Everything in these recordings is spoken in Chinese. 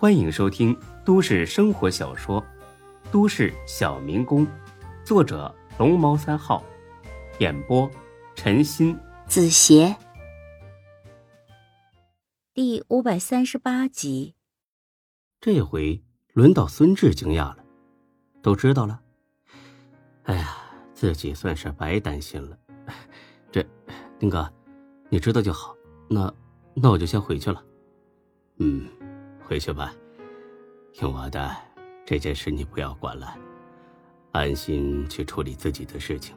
欢迎收听都市生活小说《都市小民工》，作者龙猫三号，演播陈鑫、子邪，第五百三十八集。这回轮到孙志惊讶了，都知道了。哎呀，自己算是白担心了。这，丁哥，你知道就好。那，那我就先回去了。嗯，回去吧。听我的，这件事你不要管了，安心去处理自己的事情。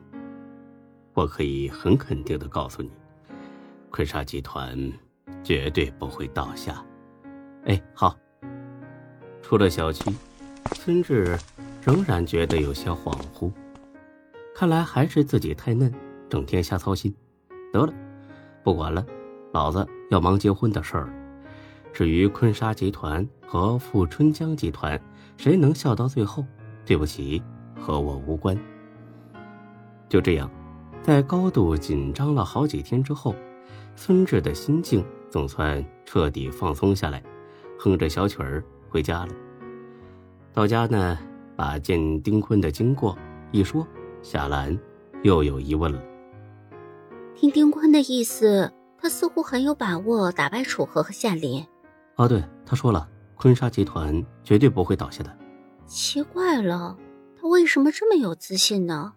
我可以很肯定的告诉你，坤沙集团绝对不会倒下。哎，好。出了小区，孙志仍然觉得有些恍惚，看来还是自己太嫩，整天瞎操心。得了，不管了，老子要忙结婚的事儿了。至于坤沙集团和富春江集团，谁能笑到最后？对不起，和我无关。就这样，在高度紧张了好几天之后，孙志的心境总算彻底放松下来，哼着小曲儿回家了。到家呢，把见丁坤的经过一说，夏兰又有疑问了。听丁坤的意思，他似乎很有把握打败楚河和夏林。哦，对，他说了，坤沙集团绝对不会倒下的。奇怪了，他为什么这么有自信呢？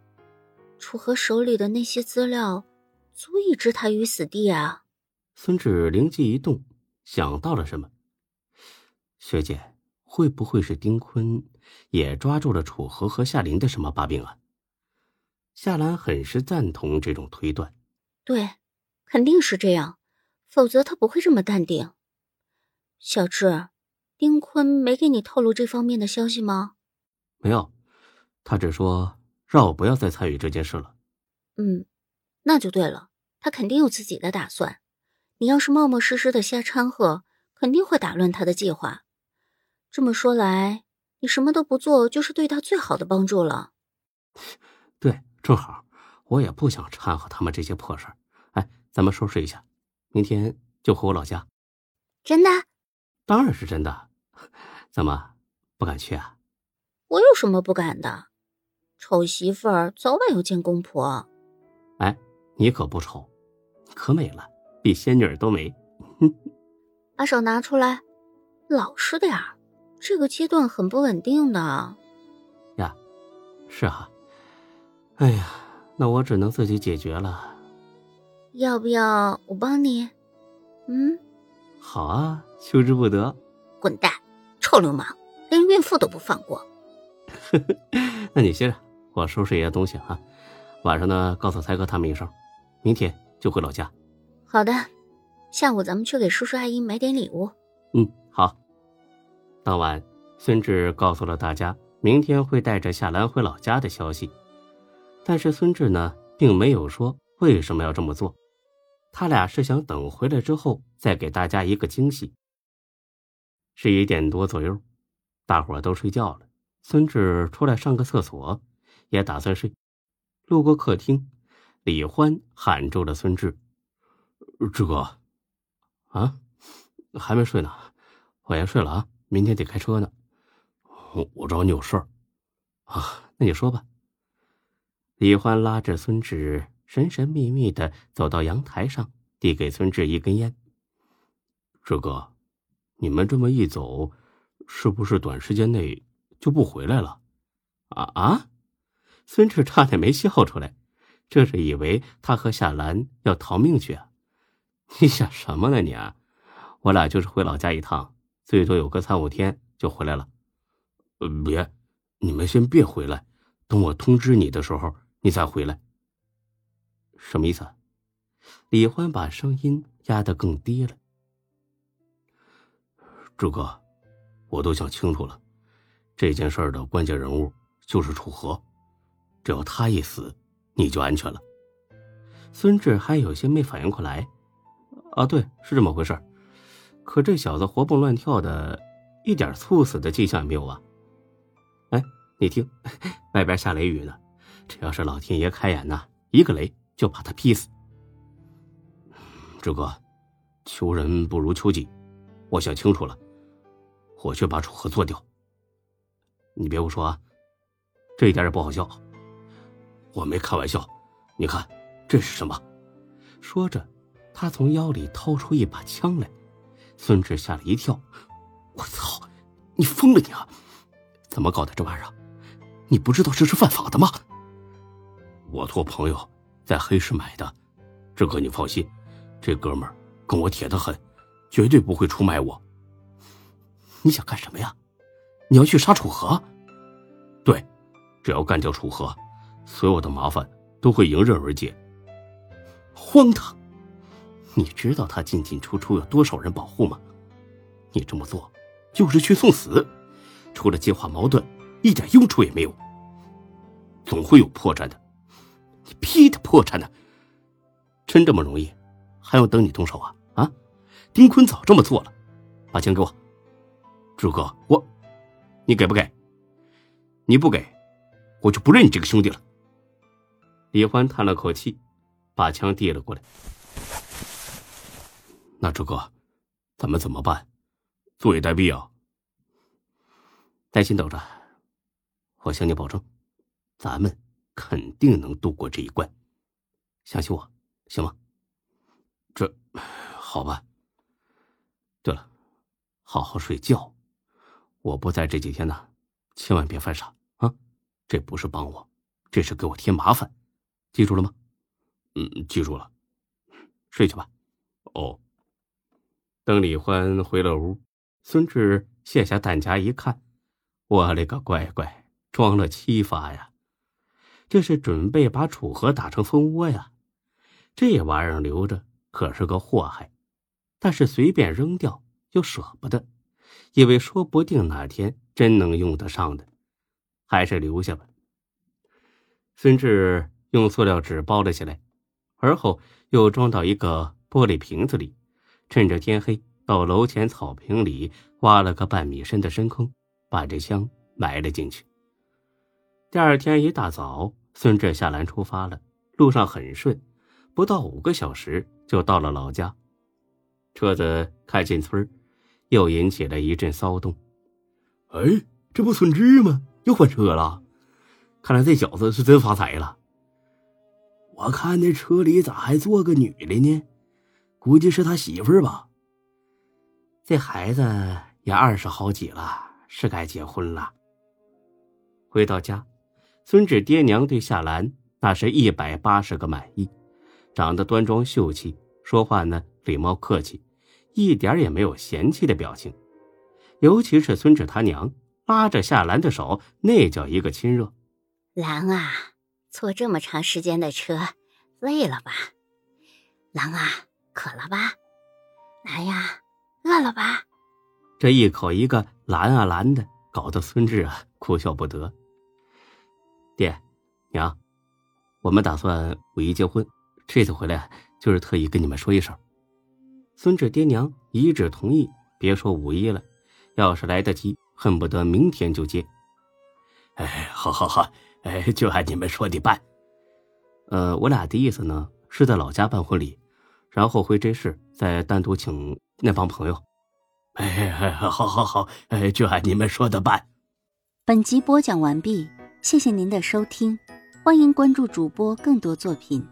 楚河手里的那些资料，足以置他于死地啊！孙志灵机一动，想到了什么。学姐，会不会是丁坤也抓住了楚河和夏林的什么把柄啊？夏兰很是赞同这种推断。对，肯定是这样，否则他不会这么淡定。小智，丁坤没给你透露这方面的消息吗？没有，他只说让我不要再参与这件事了。嗯，那就对了，他肯定有自己的打算。你要是冒冒失失的瞎掺和，肯定会打乱他的计划。这么说来，你什么都不做，就是对他最好的帮助了。对，正好，我也不想掺和他们这些破事儿。哎，咱们收拾一下，明天就回我老家。真的？当然是真的，怎么不敢去啊？我有什么不敢的？丑媳妇儿早晚要见公婆。哎，你可不丑，可美了，比仙女都美。把手拿出来，老实点儿，这个阶段很不稳定的。呀，是啊。哎呀，那我只能自己解决了。要不要我帮你？嗯。好啊，求之不得。滚蛋，臭流氓，连孕妇都不放过。那你歇着，我收拾一下东西啊。晚上呢，告诉才哥他们一声，明天就回老家。好的，下午咱们去给叔叔阿姨买点礼物。嗯，好。当晚，孙志告诉了大家明天会带着夏兰回老家的消息，但是孙志呢，并没有说为什么要这么做。他俩是想等回来之后再给大家一个惊喜。十一点多左右，大伙都睡觉了。孙志出来上个厕所，也打算睡。路过客厅，李欢喊住了孙志：“志哥，啊，还没睡呢？我先睡了啊，明天得开车呢。我找你有事儿啊，那你说吧。”李欢拉着孙志。神神秘秘的走到阳台上，递给孙志一根烟。志哥，你们这么一走，是不是短时间内就不回来了？啊啊！孙志差点没笑出来，这是以为他和夏兰要逃命去啊？你想什么呢你？我俩就是回老家一趟，最多有个三五天就回来了。呃，别，你们先别回来，等我通知你的时候，你再回来。什么意思？李欢把声音压得更低了。志哥，我都想清楚了，这件事的关键人物就是楚河，只要他一死，你就安全了。孙志还有些没反应过来。啊，对，是这么回事。可这小子活蹦乱跳的，一点猝死的迹象也没有啊。哎，你听，外边下雷雨呢，这要是老天爷开眼呐，一个雷。就把他劈死，志哥，求人不如求己。我想清楚了，我去把楚河做掉。你别胡说啊，这一点也不好笑。我没开玩笑，你看这是什么？说着，他从腰里掏出一把枪来。孙志吓了一跳，我操，你疯了你啊！怎么搞的这玩意儿？你不知道这是犯法的吗？我托朋友在黑市买的，志哥你放心，这哥们儿跟我铁的很，绝对不会出卖我。你想干什么呀？你要去杀楚河？对，只要干掉楚河，所有的麻烦都会迎刃而解。荒唐！你知道他进进出出有多少人保护吗？你这么做就是去送死，除了激化矛盾，一点用处也没有。总会有破绽的，你屁的破产呢？真这么容易？还要等你动手啊？啊！丁坤早这么做了，把枪给我。朱哥，我，你给不给？你不给，我就不认你这个兄弟了。李欢叹了口气，把枪递了过来。那朱哥，咱们怎么办？坐以待毙啊！耐心等着，我向你保证，咱们肯定能度过这一关。相信我，行吗？这，好吧。对了，好好睡觉。我不在这几天呢，千万别犯傻啊！这不是帮我，这是给我添麻烦，记住了吗？嗯，记住了。睡去吧。哦。等李欢回了屋，孙志卸下弹夹一看，我勒个乖乖，装了七发呀！这是准备把楚河打成蜂窝呀！这玩意儿留着可是个祸害，但是随便扔掉又舍不得，因为说不定哪天真能用得上的，还是留下吧。孙志用塑料纸包了起来，而后又装到一个玻璃瓶子里。趁着天黑，到楼前草坪里挖了个半米深的深坑，把这枪埋了进去。第二天一大早，孙志下栏出发了，路上很顺，不到五个小时就到了老家。车子开进村又引起了一阵骚动。哎，这不孙志吗？又换车了，看来这小子是真发财了。我看那车里咋还坐个女的呢？估计是他媳妇儿吧。这孩子也二十好几了，是该结婚了。回到家，孙志爹娘对夏兰那是一百八十个满意，长得端庄秀气，说话呢礼貌客气，一点也没有嫌弃的表情。尤其是孙志他娘拉着夏兰的手，那叫一个亲热。兰啊，坐这么长时间的车，累了吧？兰啊。渴了吧，兰呀！饿了吧？这一口一个兰啊兰的，搞得孙志啊哭笑不得。爹，娘，我们打算五一结婚，这次回来就是特意跟你们说一声。孙志爹娘一致同意，别说五一了，要是来得及，恨不得明天就结。哎，好好好，哎，就按你们说的办。呃，我俩的意思呢，是在老家办婚礼。然后回这市再单独请那帮朋友。哎，好，好，好，哎，就按你们说的办。本集播讲完毕，谢谢您的收听，欢迎关注主播更多作品。